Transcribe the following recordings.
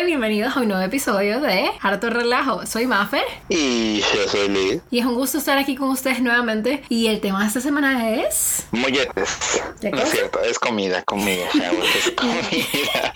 gente, bienvenidos a un nuevo episodio de Harto Relajo. Soy Maffer. Y yo soy Lee. Y es un gusto estar aquí con ustedes nuevamente. Y el tema de esta semana es... Molletes. ¿Qué No es cierto, es comida, comida, es comida.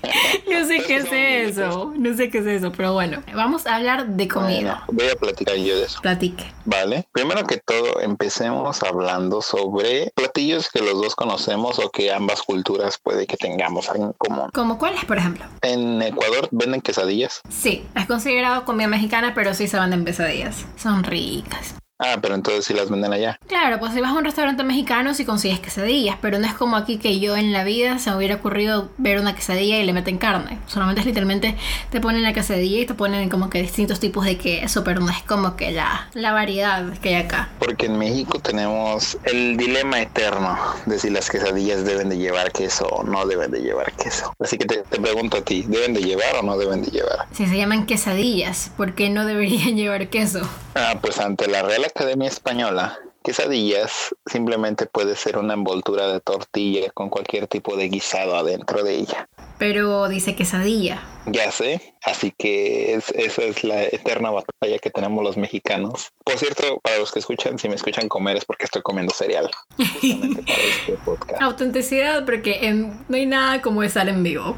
No sé qué es eso, no sé qué es eso, pero bueno, vamos a hablar de comida. Bueno, voy a platicar yo de eso. Platique. Vale. Primero que todo, empecemos hablando sobre platillos que los dos conocemos o que ambas culturas puede que tengamos en común. ¿Como cuáles, por ejemplo? En Ecuador venden quesadillas. Sí, es considerado comida mexicana, pero sí se venden pesadillas. Son ricas. Ah, pero entonces sí las venden allá. Claro, pues si vas a un restaurante mexicano si consigues quesadillas, pero no es como aquí que yo en la vida se me hubiera ocurrido ver una quesadilla y le meten carne. Solamente es literalmente te ponen la quesadilla y te ponen como que distintos tipos de queso, pero no es como que la, la variedad que hay acá. Porque en México tenemos el dilema eterno de si las quesadillas deben de llevar queso o no deben de llevar queso. Así que te, te pregunto a ti, ¿deben de llevar o no deben de llevar? Si se llaman quesadillas, ¿por qué no deberían llevar queso? Ah, pues ante la Real Academia Española, quesadillas simplemente puede ser una envoltura de tortilla con cualquier tipo de guisado adentro de ella. Pero dice quesadilla. Ya sé, así que es- esa es la eterna batalla que tenemos los mexicanos. Por cierto, para los que escuchan, si me escuchan comer es porque estoy comiendo cereal. Justamente para este podcast. Autenticidad, porque en- no hay nada como estar en vivo.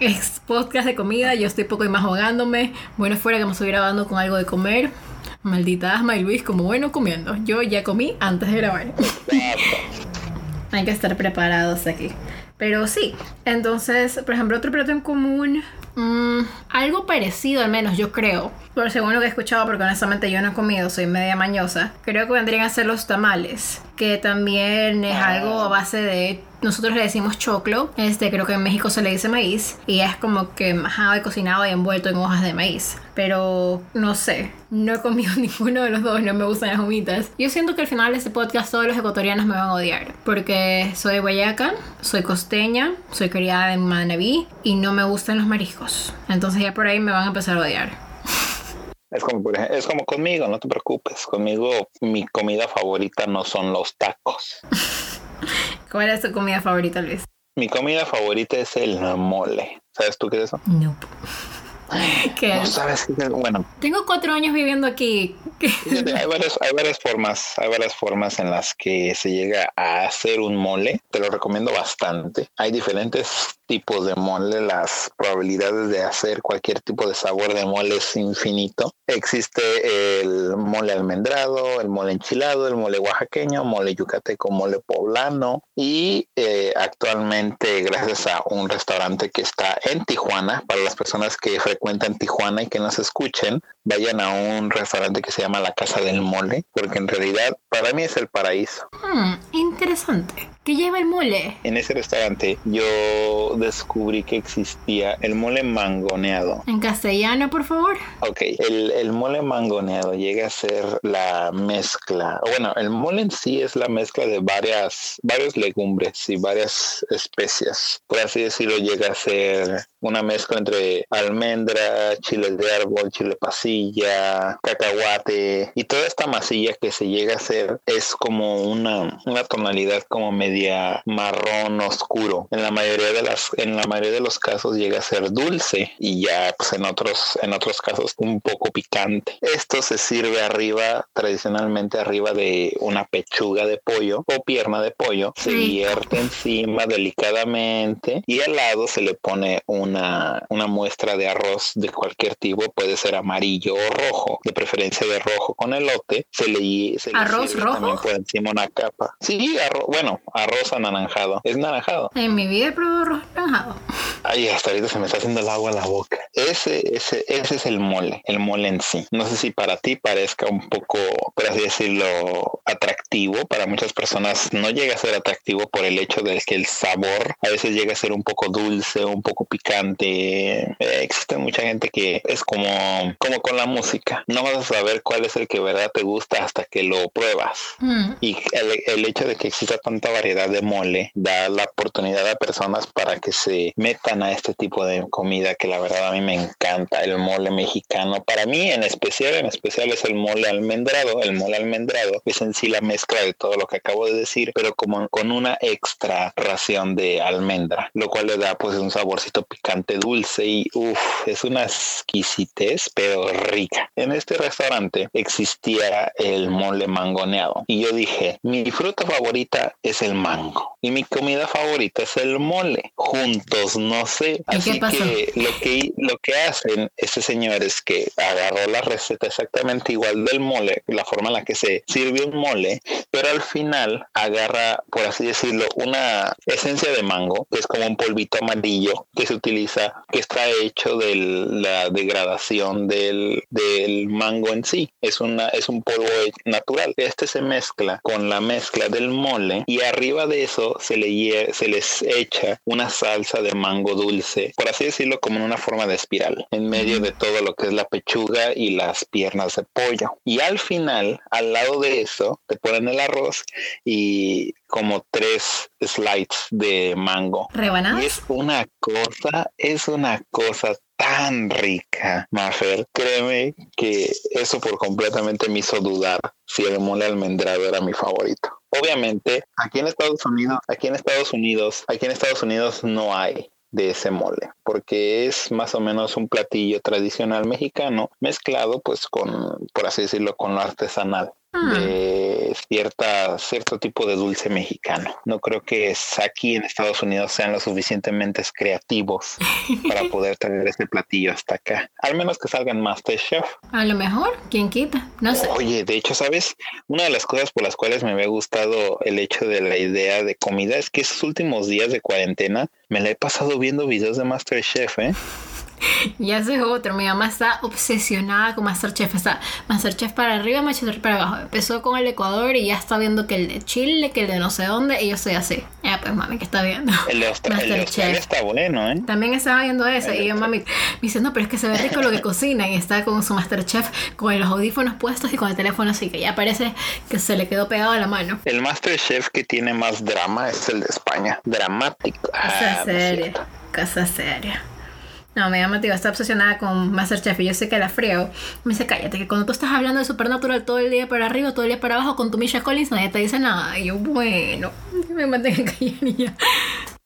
Es podcast de comida, yo estoy poco y más ahogándome. Bueno, fuera que me estuviera grabando con algo de comer. Maldita asma y Luis, como bueno comiendo. Yo ya comí antes de grabar. Hay que estar preparados aquí. Pero sí, entonces, por ejemplo, otro plato en común, mm, algo parecido al menos, yo creo. Pero según lo que he escuchado, porque honestamente yo no he comido, soy media mañosa, creo que vendrían a ser los tamales, que también es algo a base de... Nosotros le decimos choclo, este creo que en México se le dice maíz, y es como que majado y cocinado y envuelto en hojas de maíz. Pero no sé, no he comido ninguno de los dos, no me gustan las humitas. Yo siento que al final de este podcast todos los ecuatorianos me van a odiar, porque soy de Guayaca, soy costeña, soy criada en Manaví y no me gustan los mariscos. Entonces ya por ahí me van a empezar a odiar. Es como, por ejemplo, es como conmigo, no te preocupes. Conmigo mi comida favorita no son los tacos. ¿Cuál es tu comida favorita, Luis? Mi comida favorita es el mole. ¿Sabes tú qué es eso? No. ¿Qué No es? sabes qué es Bueno, Tengo cuatro años viviendo aquí. Fíjate, hay varias, hay varias formas, hay varias formas en las que se llega a hacer un mole. Te lo recomiendo bastante. Hay diferentes tipos de mole. Las probabilidades de hacer cualquier tipo de sabor de mole es infinito. Existe el mole almendrado, el mole enchilado, el mole oaxaqueño, mole yucateco, mole poblano. Y eh, actualmente, gracias a un restaurante que está en Tijuana, para las personas que frecuentan Tijuana y que nos escuchen, vayan a un restaurante que se llama La Casa del Mole, porque en realidad para mí es el paraíso. Hmm, interesante. ¿Qué lleva el mole? En ese restaurante yo descubrí que existía el mole mangoneado. En castellano, por favor. Ok, el, el mole mangoneado llega a ser la mezcla, bueno, el mole en sí es la mezcla de varias, varios legumbres y varias especias. Por así decirlo, llega a ser una mezcla entre almendra, chile de árbol, chile pasilla, cacahuate y toda esta masilla que se llega a hacer es como una, una tonalidad como media marrón oscuro. En la mayoría de las, en la mayoría de los casos llega a ser dulce y ya pues en otros, en otros casos un poco picante. Esto se sirve arriba, tradicionalmente arriba de una pechuga de pollo o pierna de pollo. Se vierte encima delicadamente y al lado se le pone una, una muestra de arroz de cualquier tipo, puede ser amarillo o rojo, de preferencia de rojo con elote. Se le, se le ¿Arroz rojo? también por encima una capa. Sí, arroz, bueno, arroz anaranjado. Es naranjado. En mi vida he probado arroz naranjado. Ay, hasta ahorita se me está haciendo el agua en la boca. Ese, ese, ese es el mole, el mole en sí. No sé si para ti parezca un poco, por así decirlo, atractivo. Para muchas personas no llega a ser atractivo por el hecho de que el sabor a veces llega a ser un poco dulce, un poco picante. Eh, existe mucha gente que es como, como con la música. No vas a saber cuál es el que verdad te gusta hasta que lo pruebas. Hmm, Y el, el hecho de que exista tanta variedad de mole da la oportunidad a personas para que se metan a este tipo de comida que la verdad a mí me encanta, el mole mexicano. Para mí en especial, en especial es el mole almendrado. El mole almendrado es en sí la mezcla de todo lo que acabo de decir, pero como con una extra ración de almendra, lo cual le da pues un saborcito picante dulce y uff, es una exquisitez, pero rica. En este restaurante existía el mole mangoneado y yo dije, mi fruta favorita es el mango y mi comida favorita es el mole. Juntos, no sé. Así que lo que lo que hacen este señor es que agarró la receta exactamente igual del mole, la forma en la que se sirve un mole, pero al final agarra, por así decirlo, una esencia de mango, que es como un polvito amarillo que se utiliza, que está hecho de la degradación del, del mango en sí. Es una es un polvo natural. Este se mezcla con la mezcla del mole y arriba de eso se le se les echa una salsa de mango dulce, por así decirlo, como en una forma de espiral, en medio de todo lo que es la pechuga y las piernas de pollo. Y al final, al lado de eso, te ponen el arroz y como tres slides de mango. ¿Rebanadas? Y es una cosa, es una cosa tan rica, Mafer. Créeme que eso por completamente me hizo dudar si el mole almendrado era mi favorito. Obviamente, aquí en Estados Unidos, aquí en Estados Unidos, aquí en Estados Unidos no hay de ese mole, porque es más o menos un platillo tradicional mexicano mezclado pues con, por así decirlo, con lo artesanal. Ah. de cierta, cierto tipo de dulce mexicano. No creo que aquí en Estados Unidos sean lo suficientemente creativos para poder traer este platillo hasta acá. Al menos que salgan Masterchef. A lo mejor, ¿quién quita? No sé. Oye, de hecho, ¿sabes? Una de las cosas por las cuales me había gustado el hecho de la idea de comida es que esos últimos días de cuarentena me la he pasado viendo videos de Masterchef, ¿eh? y ese es otro. Mi mamá está obsesionada con Masterchef. Está Masterchef para arriba, Masterchef para abajo. Empezó con el Ecuador y ya está viendo que el de Chile, que el de no sé dónde. Y yo soy así. Ya, pues mami, que está viendo. El de Australia, está bueno, ¿eh? También estaba viendo eso. y yo, mami, me dice, no, pero es que se ve rico lo que cocina. Y está con su Masterchef, con los audífonos puestos y con el teléfono así. Que ya parece que se le quedó pegado a la mano. El Masterchef que tiene más drama es el de España. Dramático. Casa ah, seria. Casa seria. No, mamá tío, está obsesionada con Masterchef y yo sé que la frío. Me dice, cállate, que cuando tú estás hablando de Supernatural todo el día para arriba, todo el día para abajo con tu Misha Collins, nadie te dice nada. Y yo, bueno, me mantenga callada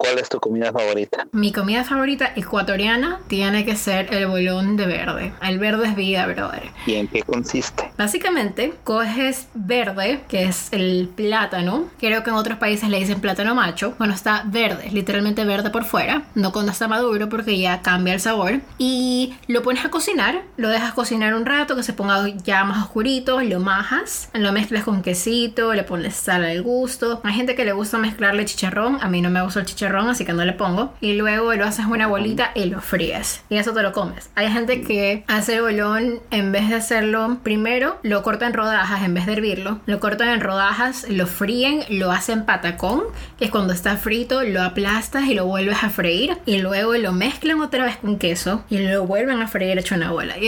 ¿Cuál es tu comida favorita? Mi comida favorita ecuatoriana tiene que ser el bolón de verde. El verde es vida, brother. ¿Y en qué consiste? Básicamente, coges verde, que es el plátano. Creo que en otros países le dicen plátano macho. Bueno, está verde, literalmente verde por fuera. No cuando está maduro porque ya cambia el sabor. Y lo pones a cocinar. Lo dejas cocinar un rato, que se ponga ya más oscurito. Lo majas. Lo mezclas con quesito. Le pones sal al gusto. Hay gente que le gusta mezclarle chicharrón. A mí no me gusta el chicharrón así que no le pongo. Y luego lo haces una bolita y lo fríes. Y eso te lo comes. Hay gente que hace bolón, en vez de hacerlo primero, lo corta en rodajas en vez de hervirlo. Lo cortan en rodajas, lo fríen, lo hacen patacón, que es cuando está frito, lo aplastas y lo vuelves a freír. Y luego lo mezclan otra vez con queso y lo vuelven a freír hecho una bola.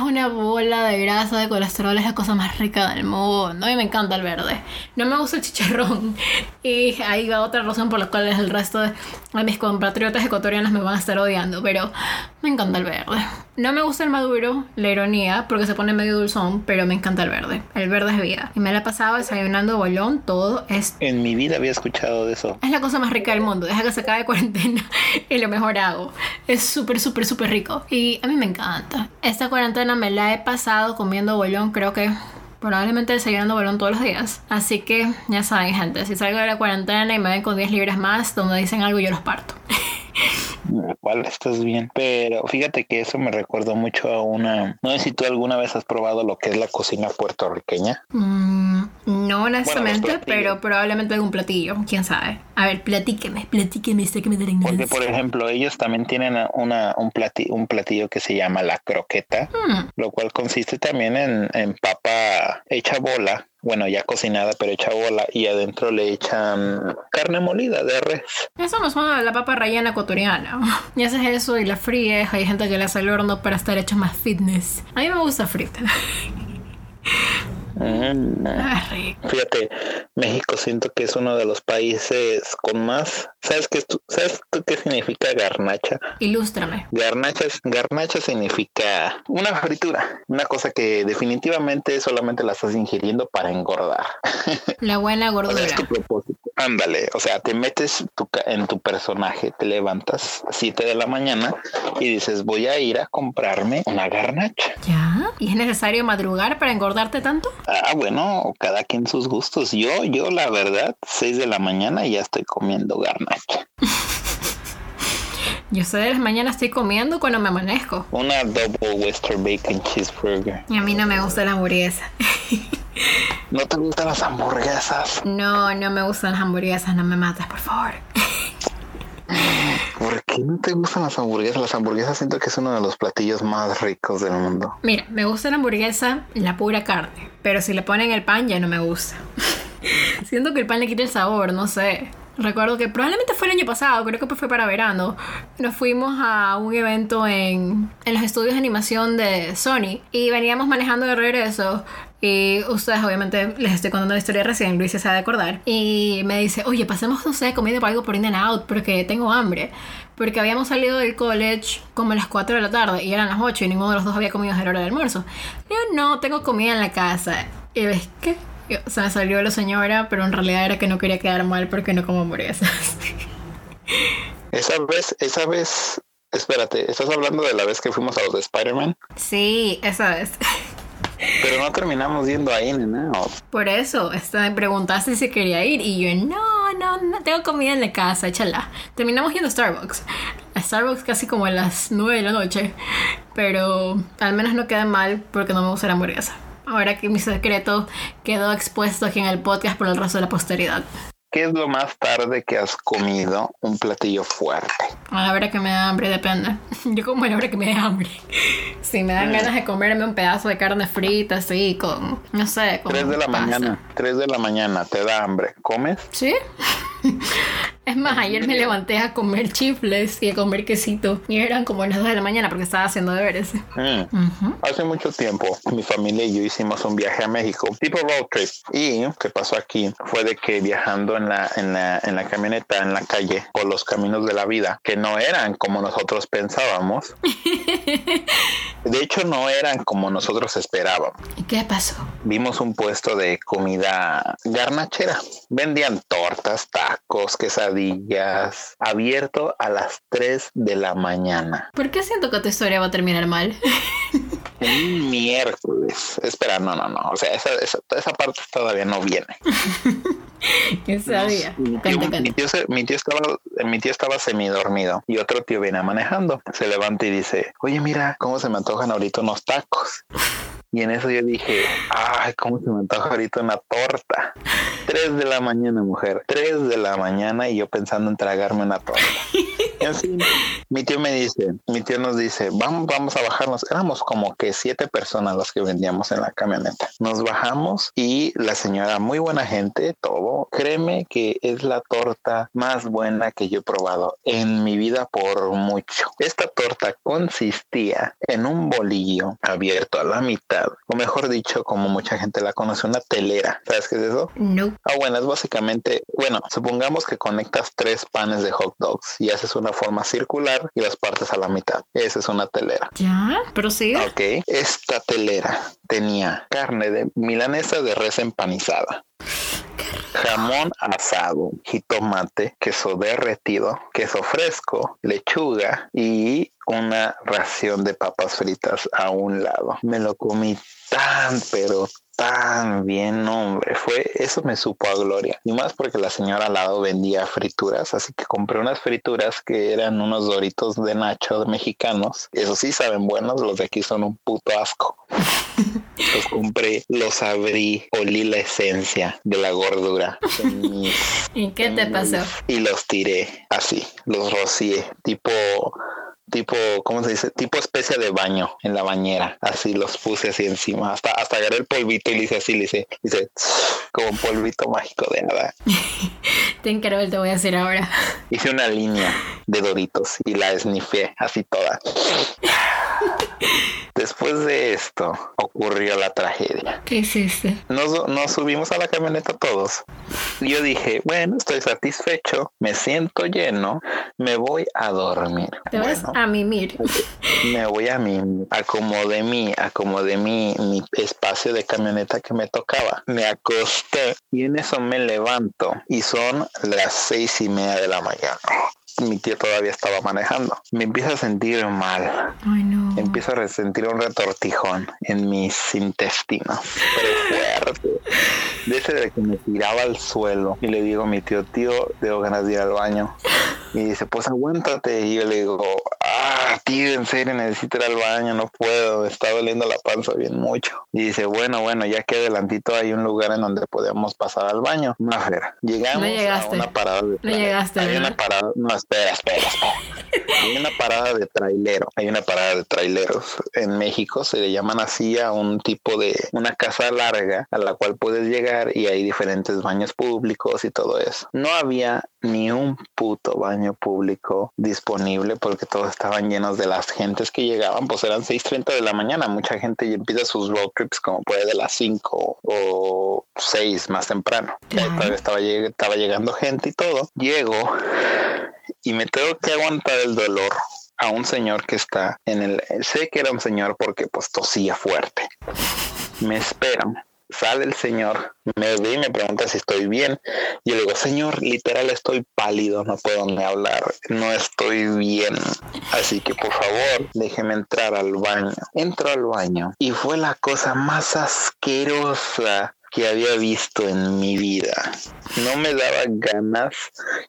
una bola de grasa, de colesterol, es la cosa más rica del mundo. Y me encanta el verde. No me gusta el chicharrón. Y ahí va otra razón por la cual el resto de mis compatriotas ecuatorianos me van a estar odiando. Pero me encanta el verde. No me gusta el maduro, la ironía, porque se pone medio dulzón, pero me encanta el verde. El verde es vida. Y me la he pasado desayunando bolón, todo es... En mi vida había escuchado de eso. Es la cosa más rica del mundo. Deja que se acabe cuarentena y lo mejor hago. Es súper, súper, súper rico. Y a mí me encanta. Esta cuarentena me la he pasado comiendo bolón, creo que probablemente desayunando bolón todos los días. Así que ya saben, gente, si salgo de la cuarentena y me ven con 10 libras más, donde dicen algo, yo los parto. cual estás bien. Pero fíjate que eso me recuerdo mucho a una. No sé si tú alguna vez has probado lo que es la cocina puertorriqueña. Mm, no honestamente, pero probablemente algún platillo, quién sabe. A ver, platíqueme, platíqueme, sé que me Porque, por ejemplo, ellos también tienen una, un, platillo, un platillo que se llama la croqueta, hmm. lo cual consiste también en, en papa hecha bola bueno, ya cocinada, pero hecha bola, y adentro le echan carne molida de res. Eso no suena a la papa rellena ecuatoriana. Y haces eso y la fríes, hay gente que la hace al horno para estar hecho más fitness. A mí me gusta frita. Mm. Ah. Fíjate, México siento que es uno de los países con más. ¿Sabes qué, ¿sabes tú qué significa garnacha? Ilústrame. Garnacha, garnacha significa una fritura, una cosa que definitivamente solamente la estás ingiriendo para engordar. La buena O sea, es tu gordura. propósito. Ándale, o sea, te metes tu en tu personaje, te levantas a 7 de la mañana y dices, voy a ir a comprarme una garnacha. ¿Ya? ¿Y es necesario madrugar para engordarte tanto? Ah, bueno, cada quien sus gustos. Yo, yo la verdad, 6 de la mañana ya estoy comiendo garnacha. Yo sé de las mañanas estoy comiendo cuando me amanezco. Una double western bacon cheeseburger. Y a mí no me gusta la hamburguesa. ¿No te gustan las hamburguesas? No, no me gustan las hamburguesas, no me mates, por favor. ¿Por qué no te gustan las hamburguesas? Las hamburguesas siento que es uno de los platillos más ricos del mundo. Mira, me gusta la hamburguesa, la pura carne. Pero si le ponen el pan ya no me gusta. Siento que el pan le quita el sabor, no sé. Recuerdo que probablemente fue el año pasado, creo que fue para verano. Nos fuimos a un evento en, en los estudios de animación de Sony y veníamos manejando de regreso. Y ustedes, obviamente, les estoy contando la historia recién, Luis se sabe acordar. Y me dice, oye, pasemos, no sé, comiendo por algo por In and Out porque tengo hambre. Porque habíamos salido del college como a las 4 de la tarde y eran las 8 y ninguno de los dos había comido desde la hora del almuerzo. Yo, no, tengo comida en la casa. Y ves, ¿qué? O sea, salió la señora, pero en realidad era que no quería quedar mal porque no como hamburguesas. Esa vez, esa vez, espérate, estás hablando de la vez que fuimos a los de Spider-Man, sí, esa es. pero no terminamos yendo ahí, nena. o- Por eso, esta, me preguntaste si quería ir y yo, no, no, no tengo comida en la casa, échala. Terminamos yendo a Starbucks. A Starbucks casi como a las 9 de la noche, pero al menos no queda mal porque no me gusta la hamburguesa. Ahora que mi secreto quedó expuesto aquí en el podcast por el resto de la posteridad. ¿Qué es lo más tarde que has comido un platillo fuerte? A la hora que me da hambre depende. Yo como a la hora que me da hambre. Si me dan ganas de comerme un pedazo de carne frita así con, no sé, con 3 de la pasta. mañana, 3 de la mañana, te da hambre, ¿comes? ¿Sí? Es más, ayer me levanté a comer chifles y a comer quesito. Y eran como las 2 de la mañana porque estaba haciendo deberes. Mm. Hace mucho tiempo, mi familia y yo hicimos un viaje a México, tipo road trip. Y que pasó aquí fue de que viajando en la, en la, en la camioneta, en la calle, por los caminos de la vida, que no eran como nosotros pensábamos. De hecho, no eran como nosotros esperábamos. ¿Y qué pasó? Vimos un puesto de comida garnachera. Vendían tortas, tacos, quesadillas, abierto a las 3 de la mañana. ¿Por qué siento que tu historia va a terminar mal? Un miércoles. Espera, no, no, no. O sea, esa, esa, esa parte todavía no viene. ¿Qué sabía? Mi tío, Cuenta, mi cuenta. tío se- mi tío estaba, mi tío estaba semidormido y otro tío viene manejando. Se levanta y dice, oye, mira cómo se me antojan ahorita unos tacos. Y en eso yo dije, ay, cómo se me antoja ahorita una torta. Tres de la mañana, mujer. Tres de la mañana y yo pensando en tragarme una torta. En fin, mi tío me dice, mi tío nos dice, vamos, vamos a bajarnos. Éramos como que siete personas las que vendíamos en la camioneta. Nos bajamos y la señora, muy buena gente, todo. Créeme que es la torta más buena que yo he probado en mi vida por mucho. Esta torta consistía en un bolillo abierto a la mitad, o mejor dicho, como mucha gente la conoce, una telera. ¿Sabes qué es eso? No. Ah, bueno, es básicamente, bueno, supongamos que conectas tres panes de hot dogs y haces una forma circular y las partes a la mitad. Esa es una telera. ¿Ya? ¿Prosigue? Ok, esta telera tenía carne de milanesa de res empanizada, jamón asado, jitomate, queso derretido, queso fresco, lechuga y una ración de papas fritas a un lado. Me lo comí tan, pero tan bien, hombre. Fue, eso me supo a gloria. Y más porque la señora al lado vendía frituras, así que compré unas frituras que eran unos doritos de nacho mexicanos. Eso sí saben buenos, los de aquí son un puto asco. Los compré, los abrí, olí la esencia de la gordura mis- ¿Y qué te pasó? y los tiré así, los rocié, tipo, tipo, ¿cómo se dice? Tipo especie de baño en la bañera, así los puse así encima, hasta, hasta agarré el polvito y le hice así, le hice, le hice como un polvito mágico de nada. Ten que ver, te voy a decir ahora. Hice una línea de doritos y la esnifé así toda. Después de esto ocurrió la tragedia. ¿Qué hiciste? Nos, nos subimos a la camioneta todos. Yo dije, bueno, estoy satisfecho, me siento lleno, me voy a dormir. Te vas Bueno, a mimir. me voy a mí, acomodé mi, acomodé mi, mi espacio de camioneta que me tocaba. Me acosté y en eso me levanto y son las seis y media de la mañana. Mi tío todavía estaba manejando. Me empiezo a sentir mal. Ay, no. Empiezo a resentir un retortijón en mis intestinos, pero fuerte. De ese de que me tiraba al suelo. Y le digo a mi tío, tío, tengo ganas de ir al baño. Y dice, pues aguántate. Y yo le digo, ah, tío, en serio, necesito ir al baño, no puedo, me está doliendo la panza bien mucho. Y dice, bueno, bueno, ya que adelantito hay un lugar en donde podemos pasar al baño. No, ver, llegamos No a llegaste. una parada de No llegaste, Hay una parada, no, espera, espera, espera. Hay una parada de trailero, hay una parada de traileros. En México se le llaman así a un tipo de una casa larga a la cual puedes llegar y hay diferentes baños públicos y todo eso. No había ni un puto baño público disponible porque todos estaban llenos de las gentes que llegaban, pues eran 6.30 de la mañana. Mucha gente ya empieza sus road trips como puede de las 5 o 6 más temprano. Claro. Estaba, estaba llegando gente y todo. Llego y me tengo que aguantar el dolor a un señor que está en el sé que era un señor porque pues tosía fuerte me esperan sale el señor me ve y me pregunta si estoy bien. Y yo le digo señor literal estoy pálido no puedo ni hablar no estoy bien. Así que por favor déjeme entrar al baño entro al baño y fue la cosa más asquerosa que había visto en mi vida. No me daba ganas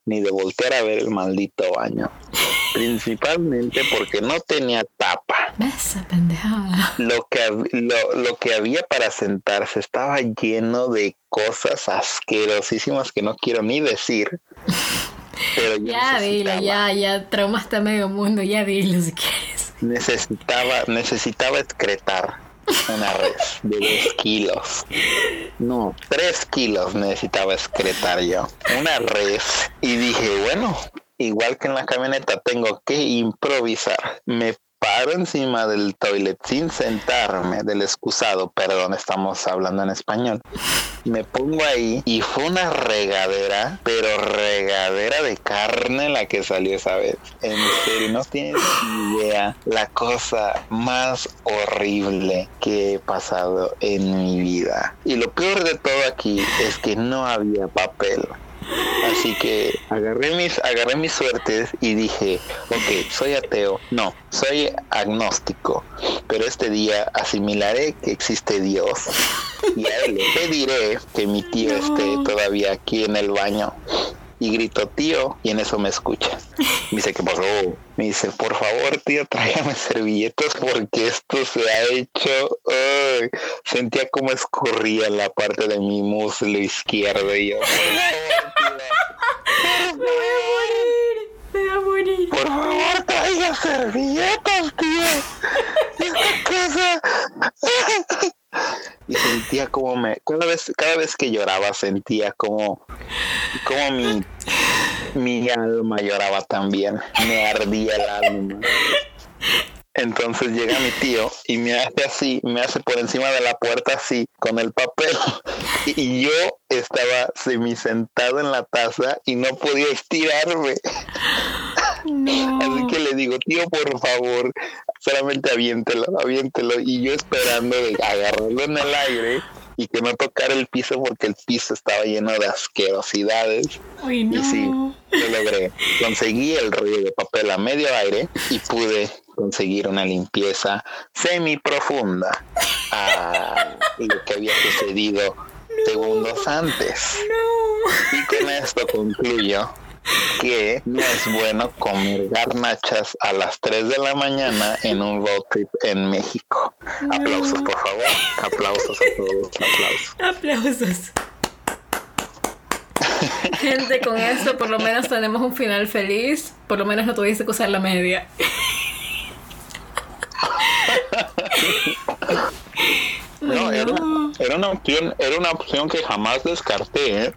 ni de voltear a ver el maldito baño. Principalmente porque no tenía tapa. Esa pendejada. Lo que, lo, lo que había para sentarse estaba lleno de cosas asquerosísimas que no quiero ni decir. Pero yo Ya dilo, ya, ya traumaste a medio mundo, ya dilo si quieres. necesitaba, necesitaba excretar una res de dos kilos. No, tres kilos necesitaba excretar yo. Una res. Y dije, bueno, igual que en la camioneta tengo que improvisar. Me paro encima del toilet sin sentarme, del excusado, perdón, estamos hablando en español. Me pongo ahí y fue una regadera, pero regadera de carne la que salió esa vez. En serio, no tienes idea la cosa más horrible que he pasado en mi vida. Y lo peor de todo aquí es que no había papel. Así que agarré mis, agarré mis suertes y dije, ok, soy ateo, no, soy agnóstico, pero este día asimilaré que existe Dios. Y a él le pediré que mi tío esté todavía aquí en el baño. Y grito, tío, y en eso me escucha. Me dice, ¿qué pasó? Me dice, por favor, tío, tráigame servilletas porque esto se ha hecho... ay". Sentía como escurría la parte de mi muslo izquierdo y yo, Me voy a morir, me voy a morir. por favor, traiga servilletas, tío. Esta cosa... Y sentía como me... Cada vez, cada vez que lloraba sentía como... Como mi... Mi alma lloraba también. Me ardía el alma. Entonces llega mi tío y me hace así, me hace por encima de la puerta así, con el papel. Y yo estaba semisentado en la taza y no podía estirarme. No. Así que le digo, tío, por favor, solamente aviéntelo, aviéntelo. Y yo esperando de agarrarlo en el aire y que no tocara el piso porque el piso estaba lleno de asquerosidades. Y sí, lo logré. Conseguí el rollo de papel a medio aire y pude conseguir una limpieza semi profunda a lo que había sucedido segundos antes. No. Y con esto concluyo que no es bueno comer garnachas a las 3 de la mañana en un road trip en México. Aplausos, por favor. Aplausos a todos. Aplausos. Aplausos. Gente, con esto por lo menos tenemos un final feliz. Por lo menos no tuviste que usar la media. No, era, era una opción, era una opción que jamás descarté, ¿eh?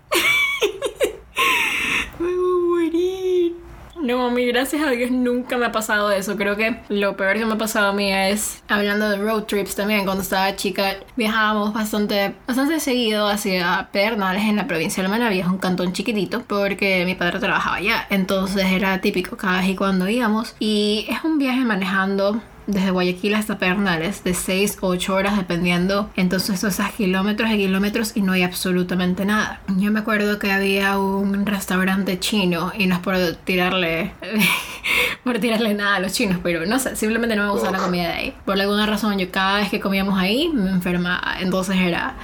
Voy a. No, mami, gracias a Dios nunca me ha pasado eso. Creo que lo peor que me ha pasado a mí es hablando de road trips también. Cuando estaba chica viajábamos bastante, bastante seguido hacia Pedernales en la provincia de Manavia, un cantón chiquitito, porque mi padre trabajaba allá. Entonces era típico cada vez y cuando íbamos. Y es un viaje manejando desde Guayaquil hasta Pernales de 6 o 8 horas dependiendo entonces esos kilómetros y kilómetros y no hay absolutamente nada. Yo me acuerdo que había un restaurante chino y no es por tirarle por tirarle nada a los chinos, pero no sé, simplemente no me gusta la comida de ahí. Por alguna razón yo cada vez que comíamos ahí me enfermaba, entonces era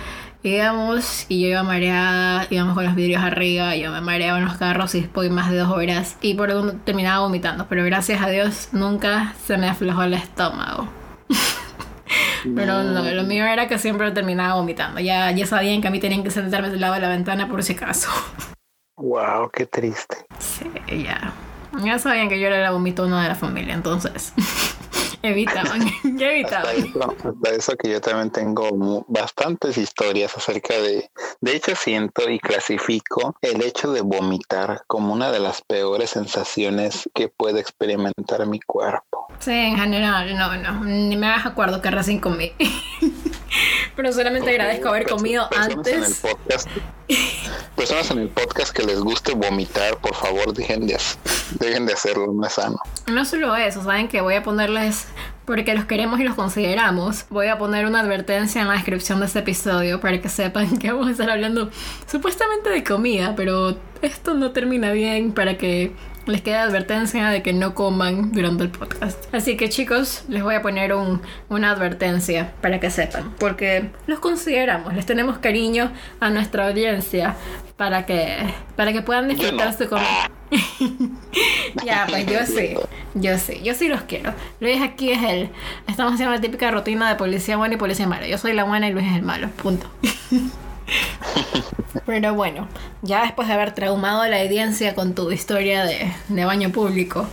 Íbamos y yo iba mareada, íbamos con los vidrios arriba, yo me mareaba en los carros y después más de dos horas y por eso terminaba vomitando, pero gracias a Dios nunca se me aflojó el estómago. Pero no, lo mío era que siempre terminaba vomitando. Ya, ya sabían que a mí tenían que sentarme del lado de la ventana por si acaso. Wow, qué triste. Sí, ya. Ya sabían que yo era la vomitona de la familia, entonces. evitaban, evitaban. Hasta eso, que yo también tengo bastantes historias acerca de, de hecho siento y clasifico el hecho de vomitar como una de las peores sensaciones que puede experimentar mi cuerpo. Sí, en general, no, no, ni me hagas acuerdo que recién comí. Pero solamente agradezco haber comido antes. personas en el podcast que les guste vomitar, por favor, dejen de, dejen de hacerlo, no es sano. No solo eso, saben que voy a ponerles, porque los queremos y los consideramos, voy a poner una advertencia en la descripción de este episodio para que sepan que vamos a estar hablando supuestamente de comida, pero esto no termina bien para que les queda advertencia de que no coman durante el podcast. Así que chicos, les voy a poner una advertencia para que sepan, porque los consideramos, les tenemos cariño a nuestra audiencia para que, para que puedan disfrutar su comida. ya, pues yo sí, yo sí, yo sí los quiero. Luis aquí es el, estamos haciendo la típica rutina de policía buena y policía mala. Yo soy la buena y Luis es el malo, punto. Pero bueno, ya después de haber traumado a la audiencia con tu historia de, baño público,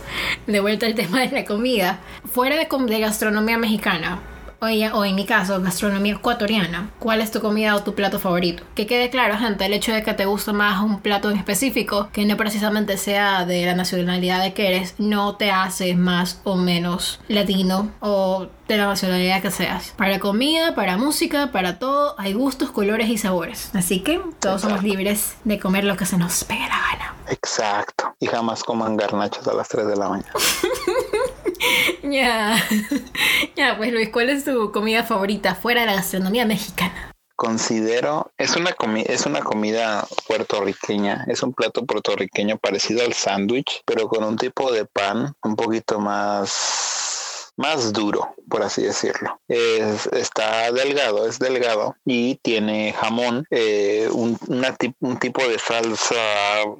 de vuelta al tema de la comida, fuera de, de gastronomía mexicana, o en mi caso, gastronomía ecuatoriana, ¿cuál es tu comida o tu plato favorito? Que quede claro, gente, el hecho de que te guste más un plato en específico, que no precisamente sea de la nacionalidad de que eres, no te hace más o menos latino o de la nacionalidad que seas. Para comida, para música, para todo, hay gustos, colores y sabores. Así que todos somos libres de comer lo que se nos pegue la gana. Exacto. Y jamás coman garnachas a las 3 de la mañana. Ya. Ya, pues Luis, ¿cuál es tu comida favorita fuera de la gastronomía mexicana? Considero, es una, es una comida puertorriqueña, es un plato puertorriqueño parecido al sándwich, pero con un tipo de pan un poquito más, más duro, por así decirlo. Es, está delgado, es delgado y tiene jamón, eh, un, un tipo de salsa,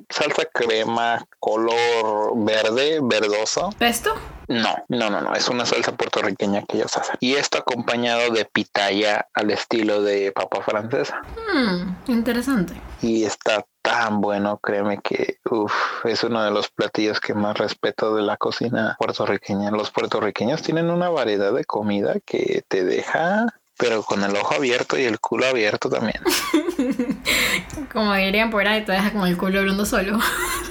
salsa crema, color verde, verdoso. ¿Pesto? No, no, no, no, es una salsa puertorriqueña que ellos hacen. Y esto acompañado de pitaya al estilo de papa francesa. Hmm, interesante. Y está tan bueno, créeme que uf, es uno de los platillos que más respeto de la cocina puertorriqueña. Los puertorriqueños tienen una variedad de comida que te deja pero con el ojo abierto y el culo abierto también. como dirían por ahí, te deja con el culo hablando solo.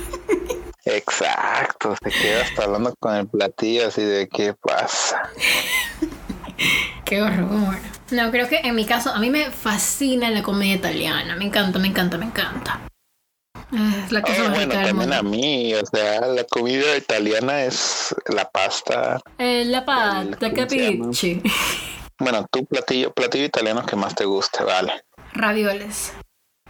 Exacto, se queda hasta hablando con el platillo así de qué pasa. qué horror. No, creo que en mi caso a mí me fascina la comida italiana. Me encanta, me encanta, me encanta. Es la cosa más bueno, también a mí, o sea, la comida italiana es la pasta. Eh, la pasta, capiche. Bueno, tu platillo, platillo italiano que más te guste, vale. Ravioles.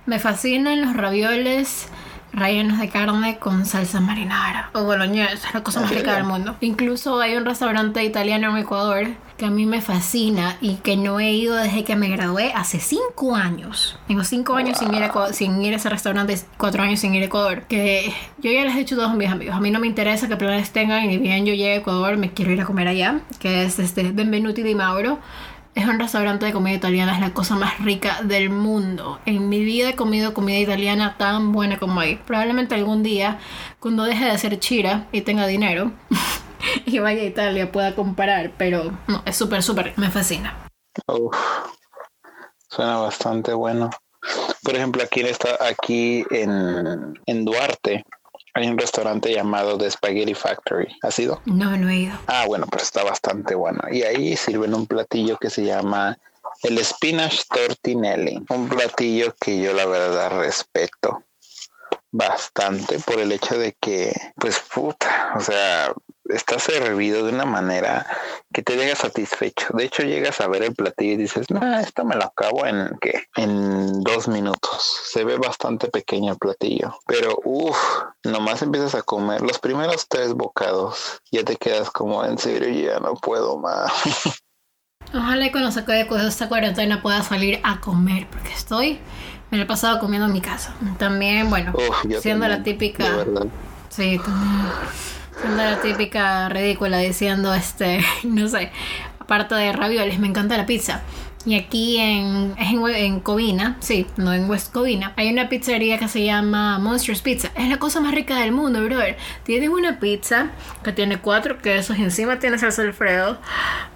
Me fascinan los ravioles rellenos de carne con salsa marinara o boloñesa, es la cosa más rica del mundo. Incluso hay un restaurante italiano en Ecuador que a mí me fascina y que no he ido desde que me gradué hace cinco años. Tengo cinco años sin, ir a, sin ir a ese restaurante, cuatro años sin ir a Ecuador. Que yo ya les he dicho a todos mis amigos. A mí no me interesa qué planes tengan y ni bien yo llegue a Ecuador, me quiero ir a comer allá, que es este Benvenuti di Mauro es un restaurante de comida italiana, es la cosa más rica del mundo. En mi vida he comido comida italiana tan buena como ahí. Probablemente algún día, cuando deje de hacer chira y tenga dinero y vaya a Italia, pueda comparar, pero no, es súper, súper, me fascina. suena bastante bueno. Por ejemplo, aquí, está, aquí en, en Duarte Hay un restaurante llamado The Spaghetti Factory. ¿Has ido? No, no he ido. Ah, bueno, pero está bastante bueno. Y ahí sirven un platillo que se llama el spinach tortinelli. Un platillo que yo la verdad respeto bastante por el hecho de que, pues puta, o sea, está servido de una manera que te deja satisfecho. De hecho, llegas a ver el platillo y dices, no, esto me lo acabo en que en dos minutos. Se ve bastante pequeño el platillo, pero uff, nomás empiezas a comer los primeros tres bocados, ya te quedas como en serio, ya no puedo más. Ojalá que cuando se acabe con esta cuarentena pueda salir a comer, porque estoy me lo he pasado comiendo en mi casa. También, bueno, siendo la típica. Sí, también. Siendo la típica ridícula diciendo, este, no sé, aparte de ravioles, me encanta la pizza. Y aquí en, en, en, Covina, sí, no en West Covina, hay una pizzería que se llama Monsters Pizza. Es la cosa más rica del mundo, brother. Tienes una pizza que tiene cuatro quesos y encima tiene salsa alfredo.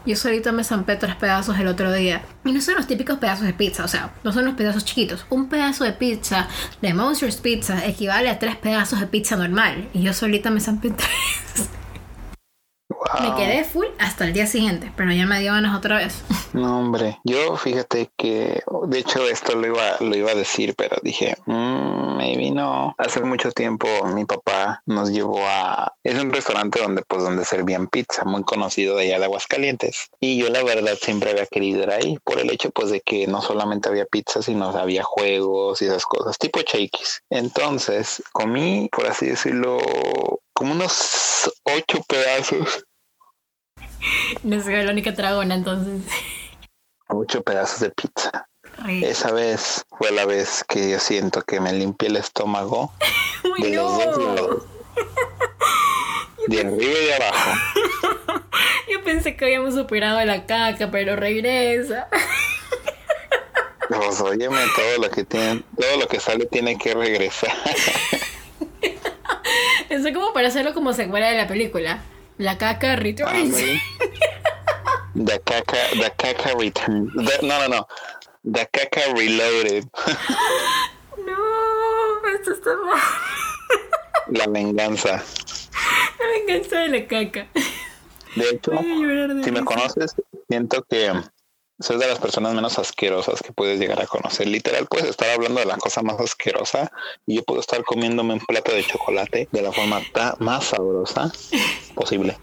Yo solito me zampé tres pedazos el otro día. Y no son los típicos pedazos de pizza, o sea, no son los pedazos chiquitos. Un pedazo de pizza de Monsters Pizza equivale a tres pedazos de pizza normal. Y yo solita me zampé tres. Me quedé full hasta el día siguiente, pero ya me dio ganas otra vez. No, hombre, yo fíjate que, de hecho, esto lo iba, lo iba a decir, pero dije, mmm, maybe no. Hace mucho tiempo mi papá nos llevó a, es un restaurante donde, pues, donde servían pizza, muy conocido de allá de Aguascalientes. Y yo, la verdad, siempre había querido ir ahí, por el hecho, pues, de que no solamente había pizza, sino había juegos y esas cosas, tipo shakes. Entonces, comí, por así decirlo, como unos ocho pedazos no soy la única dragona entonces. Ocho pedazos de pizza. Esa vez fue la vez que yo siento que me limpié el estómago de los dos lados. De arriba y de abajo. Yo pensé que habíamos superado la caca, pero regresa. Pues óyeme, todo lo que tiene, todo lo que sale tiene que regresar. Eso es como para hacerlo como se secuela de la película. La caca returns. the caca, the caca return. no, no, no. The caca reloaded. no, esto está mal. La venganza. La venganza de la caca. De hecho, si me conoces, siento que soy de las personas menos asquerosas que puedes llegar a conocer. Literal, puedes estar hablando de la cosa más asquerosa y yo puedo estar comiéndome un plato de chocolate de la forma más sabrosa posible.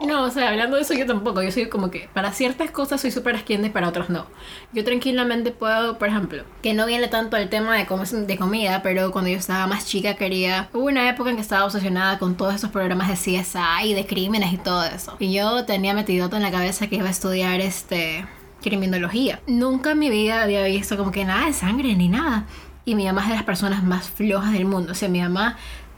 No, o sea, hablando de eso yo tampoco. Yo soy como que para ciertas cosas soy súper asquiente para otras no. Yo tranquilamente puedo, por ejemplo, que no viene tanto el tema de, de comida, pero cuando yo estaba más chica quería... Hubo una época en que estaba obsesionada con todos esos programas de CSI y de crímenes y todo eso. Y yo tenía metido en la cabeza que iba a estudiar este criminología. Nunca en mi vida había visto como que nada de sangre ni nada. Y mi mamá es de las personas más flojas del mundo. O sea, mi mamá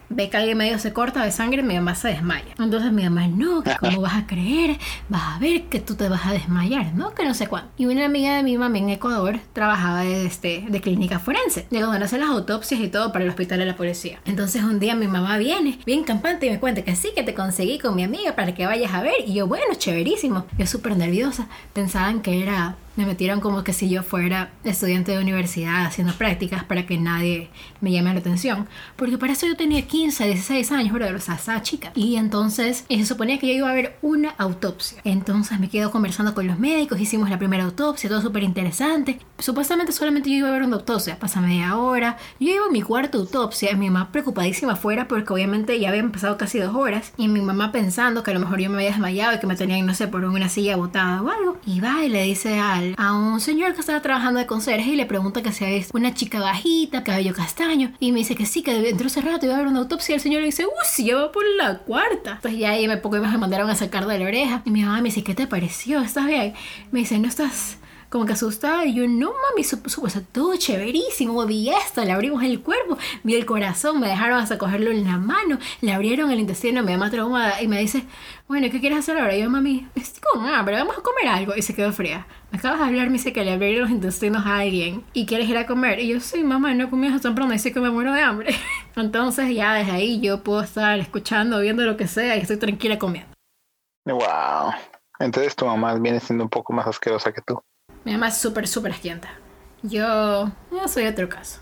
ve que alguien medio se corta de sangre, mi mamá se desmaya. Entonces mi mamá, no, que cómo vas a creer, vas a ver que tú te vas a desmayar, ¿no? Que no sé cuándo. Y una amiga de mi mamá en Ecuador trabajaba de, este, de clínica forense, de donde hacen las autopsias y todo para el hospital de la policía. Entonces un día mi mamá viene, bien campante, y me cuenta que sí, que te conseguí con mi amiga para que vayas a ver. Y yo, bueno, chéverísimo. Yo súper nerviosa. Pensaban que era me metieron como que si yo fuera estudiante de universidad haciendo prácticas para que nadie me llame la atención. Porque para eso yo tenía 15, 16 años, bro, o sea, estaba chica. Y entonces se suponía que yo iba a ver una autopsia. Entonces me quedo conversando con los médicos, hicimos la primera autopsia, todo súper interesante. Supuestamente solamente yo iba a ver una autopsia, pasa media hora. Yo iba a mi cuarta autopsia, mi mamá preocupadísima afuera porque obviamente ya habían pasado casi dos horas. Y mi mamá pensando que a lo mejor yo me había desmayado y que me tenían, no sé, por una silla botada o algo. Y va y le dice al a un señor que estaba trabajando de conserje y le pregunta que si es una chica bajita, cabello castaño. Y me dice que sí, que dentro ese rato iba a haber una autopsia. Y el señor le dice, uh, sí, ya va por la cuarta. Entonces ya ahí me poco me mandaron a sacar de la oreja. Y mi mamá me dice, ¿qué te pareció? ¿Estás bien? Me dice, ¿no estás como que asustada. Y yo, no mami, su, su, todo chéverísimo. Vi esto, le abrimos el cuerpo, vi el corazón, me dejaron hasta cogerlo en la mano, le abrieron el intestino, me llama traumada y me dice, bueno, ¿qué quieres hacer ahora? Y yo, mami, estoy con hambre, vamos a comer algo. Y se quedó fría. Me acabas de hablar, me dice que le abrieron los intestinos a alguien y quieres ir a comer. Y yo, sí, mamá, no comí hasta pronto, dice que me muero de hambre. Entonces ya desde ahí yo puedo estar escuchando, viendo lo que sea y estoy tranquila comiendo. Wow. Entonces tu mamá viene siendo un poco más asquerosa que tú. Mi mamá es súper, súper asquienta. Yo, yo soy otro caso.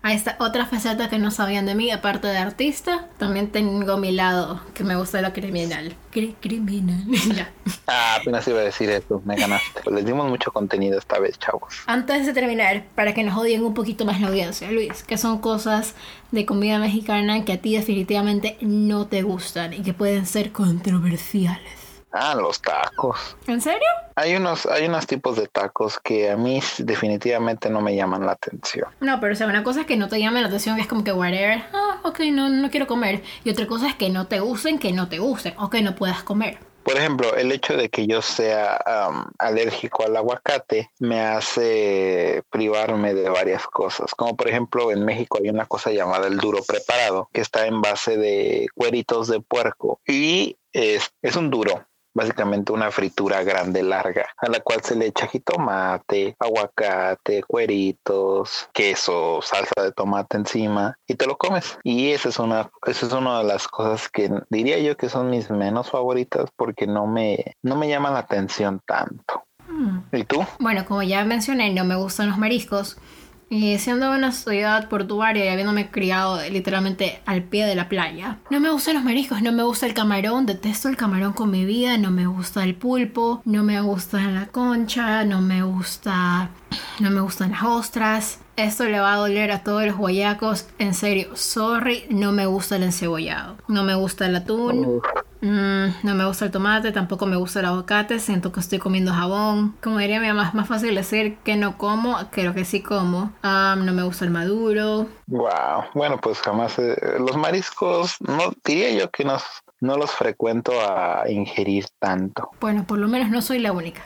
a esta otra faceta que no sabían de mí, aparte de artista, también tengo mi lado que me gusta lo criminal. criminal. ya. Ah, apenas iba a decir eso, me ganaste. Les dimos mucho contenido esta vez, chavos. Antes de terminar, para que nos odien un poquito más la audiencia, Luis, ¿qué son cosas de comida mexicana que a ti definitivamente no te gustan y que pueden ser controversiales? Ah, los tacos. ¿En serio? Hay unos, hay unos tipos de tacos que a mí definitivamente no me llaman la atención. No, pero o sea, una cosa es que no te llame la atención, que es como que whatever, ah, ok, no, no quiero comer. Y otra cosa es que no te gusten, que no te gusten, o que no puedas comer. Por ejemplo, el hecho de que yo sea alérgico al aguacate me hace privarme de varias cosas. Como por ejemplo, en México hay una cosa llamada el duro preparado, que está en base de cueritos de puerco. Y es, es un duro básicamente una fritura grande, larga, a la cual se le echa jitomate, aguacate, cueritos, queso, salsa de tomate encima y te lo comes. Y esa es una, esa es una de las cosas que diría yo que son mis menos favoritas porque no me, no me llaman la atención tanto. Mm. ¿Y tú? Bueno, como ya mencioné, no me gustan los mariscos. Y siendo una ciudad portuaria y habiéndome criado literalmente al pie de la playa, no me gustan los mariscos, no me gusta el camarón, detesto el camarón con mi vida, no me gusta el pulpo, no me gusta la concha, no me gusta, no me gustan las ostras. Esto le va a doler a todos los guayacos. En serio, sorry, no me gusta el encebollado. No me gusta el atún. Mm, no me gusta el tomate, tampoco me gusta el aguacate. Siento que estoy comiendo jabón. Como diría mi mamá, es más fácil decir que no como que lo que sí como. no me gusta el maduro. Wow. Bueno, pues jamás. Eh, los mariscos, no diría yo que no, no los frecuento a ingerir tanto. Bueno, por lo menos no soy la única.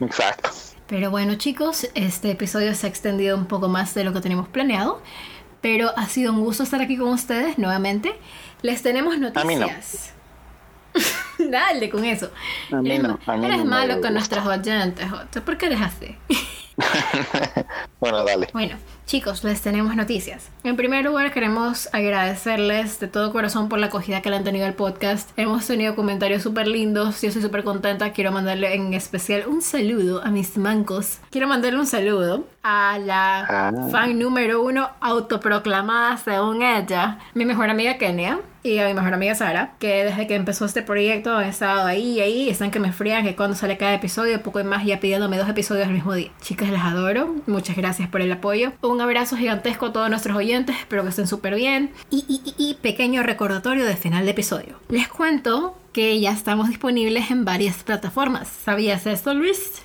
Exacto. Pero bueno chicos, este episodio se ha extendido un poco más de lo que teníamos planeado, pero ha sido un gusto estar aquí con ustedes nuevamente. Les tenemos noticias. Dale con eso. A mí eres, no, a mí eres no malo con gusta. nuestros oyentes, Jota. ¿Por qué eres así? bueno, dale. Bueno, chicos, les tenemos noticias. En primer lugar, queremos agradecerles de todo corazón por la acogida que le han tenido al podcast. Hemos tenido comentarios súper lindos. Yo estoy súper contenta. Quiero mandarle en especial un saludo a mis mancos. Quiero mandarle un saludo a la Ah. fan número uno autoproclamada según ella, mi mejor amiga Kenia. Y a mi mejor amiga Sara, que desde que empezó este proyecto han estado ahí y ahí, están que me frían, que cuando sale cada episodio, poco más ya pidiéndome dos episodios al mismo día. Chicas, les adoro, muchas gracias por el apoyo. Un abrazo gigantesco a todos nuestros oyentes, espero que estén súper bien. Y, y, y, y pequeño recordatorio de final de episodio. Les cuento que ya estamos disponibles en varias plataformas. ¿Sabías esto, Luis?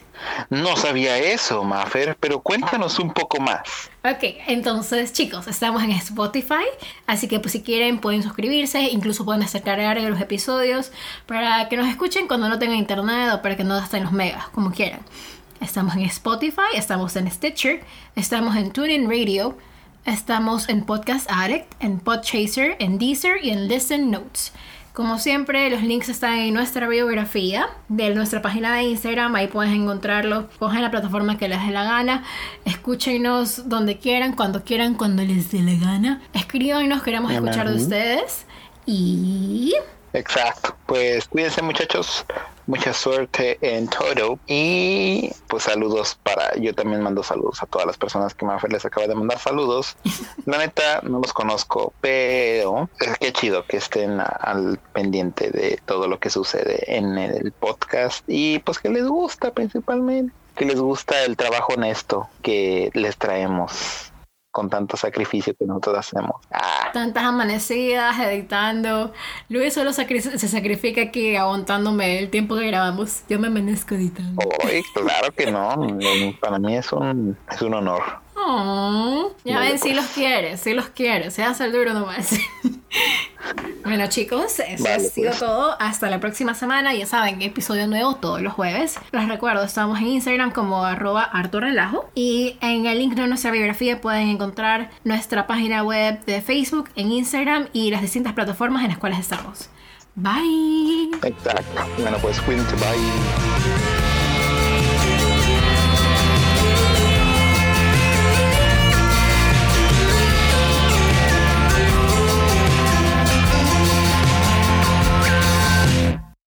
No sabía eso, Mafer, pero cuéntanos un poco más. Ok, entonces chicos, estamos en Spotify, así que pues si quieren pueden suscribirse, incluso pueden descargar los episodios para que nos escuchen cuando no tengan internet o para que no gasten los megas, como quieran. Estamos en Spotify, estamos en Stitcher, estamos en TuneIn Radio, estamos en Podcast Addict, en Podchaser, en Deezer y en Listen Notes. Como siempre, los links están en nuestra biografía de nuestra página de Instagram. Ahí puedes encontrarlo. Cogen la plataforma que les dé la gana. Escúchenos donde quieran, cuando quieran, cuando les dé la gana. Escríbanos, queremos escuchar de ustedes. Y Exacto. Pues cuídense muchachos. Mucha suerte en todo. Y pues saludos para... Yo también mando saludos a todas las personas que Mafer les acaba de mandar saludos. La neta no los conozco, pero es que chido que estén a- al pendiente de todo lo que sucede en el podcast. Y pues que les gusta principalmente. Que les gusta el trabajo honesto que les traemos con tanto sacrificio que nosotros hacemos. Ah, tantas amanecidas editando. Luis solo sacri- se sacrifica aquí aguantándome el tiempo que grabamos. Yo me amanezco editando. Claro que no. Para mí es un, es un honor. Oh, ya ven, si los quiere, si los quiere, se hace el duro nomás. bueno chicos, eso Vale, ha sido pues. todo. Hasta la próxima semana. Ya saben, episodio nuevo todos los jueves. Les recuerdo, estamos en Instagram como arroba hartorrelajo. Y en el link de nuestra biografía pueden encontrar nuestra página web de Facebook, en Instagram y las distintas plataformas en las cuales estamos. Bye. Exacto. Bueno, pues cuídense. Bye.